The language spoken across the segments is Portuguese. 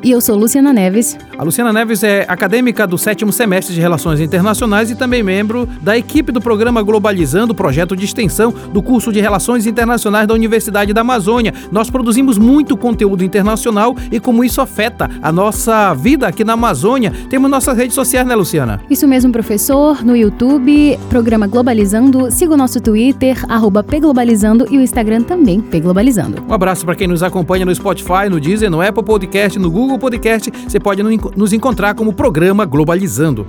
E eu sou Luciana Neves. A Luciana Neves é acadêmica do sétimo semestre de Relações Internacionais e também membro da equipe do programa Globalizando, projeto de extensão do curso de Relações Internacionais da Universidade da Amazônia. Nós produzimos muito conteúdo internacional e como isso afeta a nossa vida aqui na Amazônia. Temos nossas redes sociais, né, Luciana? Isso mesmo, professor. No YouTube, programa Globalizando. Siga o nosso Twitter, arroba Pglobalizando e o Instagram também, Pglobalizando. Um abraço para quem nos acompanha no Spotify, no Deezer, no Apple Podcast, no Google Google Podcast, você pode nos encontrar como programa Globalizando.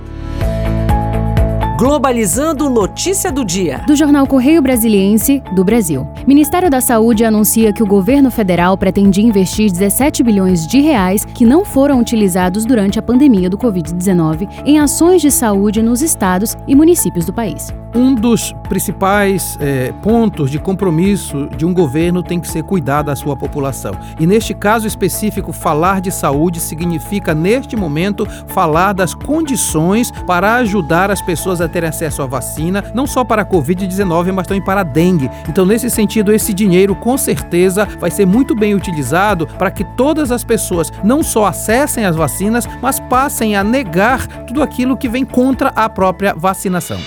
Globalizando Notícia do Dia. Do jornal Correio Brasiliense do Brasil. Ministério da Saúde anuncia que o governo federal pretende investir 17 bilhões de reais que não foram utilizados durante a pandemia do Covid-19 em ações de saúde nos estados e municípios do país. Um dos principais é, pontos de compromisso de um governo tem que ser cuidar da sua população. E neste caso específico, falar de saúde significa, neste momento, falar das condições para ajudar as pessoas a terem acesso à vacina, não só para a Covid-19, mas também para a dengue. Então, nesse sentido, esse dinheiro com certeza vai ser muito bem utilizado para que todas as pessoas não só acessem as vacinas, mas passem a negar tudo aquilo que vem contra a própria vacinação.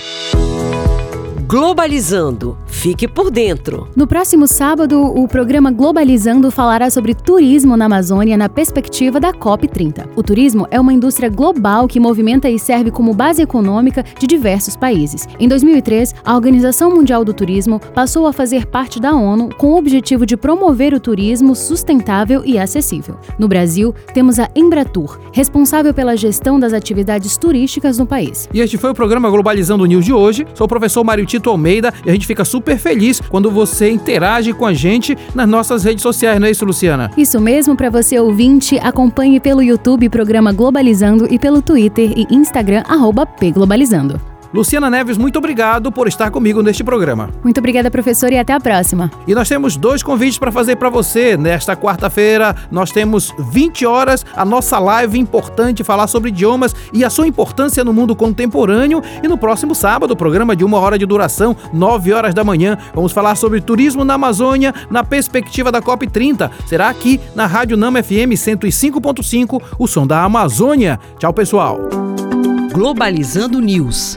Globalizando. Fique por dentro. No próximo sábado, o programa Globalizando falará sobre turismo na Amazônia na perspectiva da COP30. O turismo é uma indústria global que movimenta e serve como base econômica de diversos países. Em 2003, a Organização Mundial do Turismo passou a fazer parte da ONU com o objetivo de promover o turismo sustentável e acessível. No Brasil, temos a Embratur, responsável pela gestão das atividades turísticas no país. E este foi o programa Globalizando News de hoje. Sou o professor Mário Tito Almeida e a gente fica super feliz quando você interage com a gente nas nossas redes sociais, não é isso, Luciana? Isso mesmo, para você ouvinte, acompanhe pelo YouTube programa Globalizando e pelo Twitter e Instagram, arroba pglobalizando. Luciana Neves, muito obrigado por estar comigo neste programa. Muito obrigada, professor, e até a próxima. E nós temos dois convites para fazer para você. Nesta quarta-feira, nós temos 20 horas a nossa live importante falar sobre idiomas e a sua importância no mundo contemporâneo. E no próximo sábado, o programa de uma hora de duração, 9 horas da manhã, vamos falar sobre turismo na Amazônia na perspectiva da COP30. Será aqui na Rádio Nama FM 105.5, o som da Amazônia. Tchau, pessoal. Globalizando News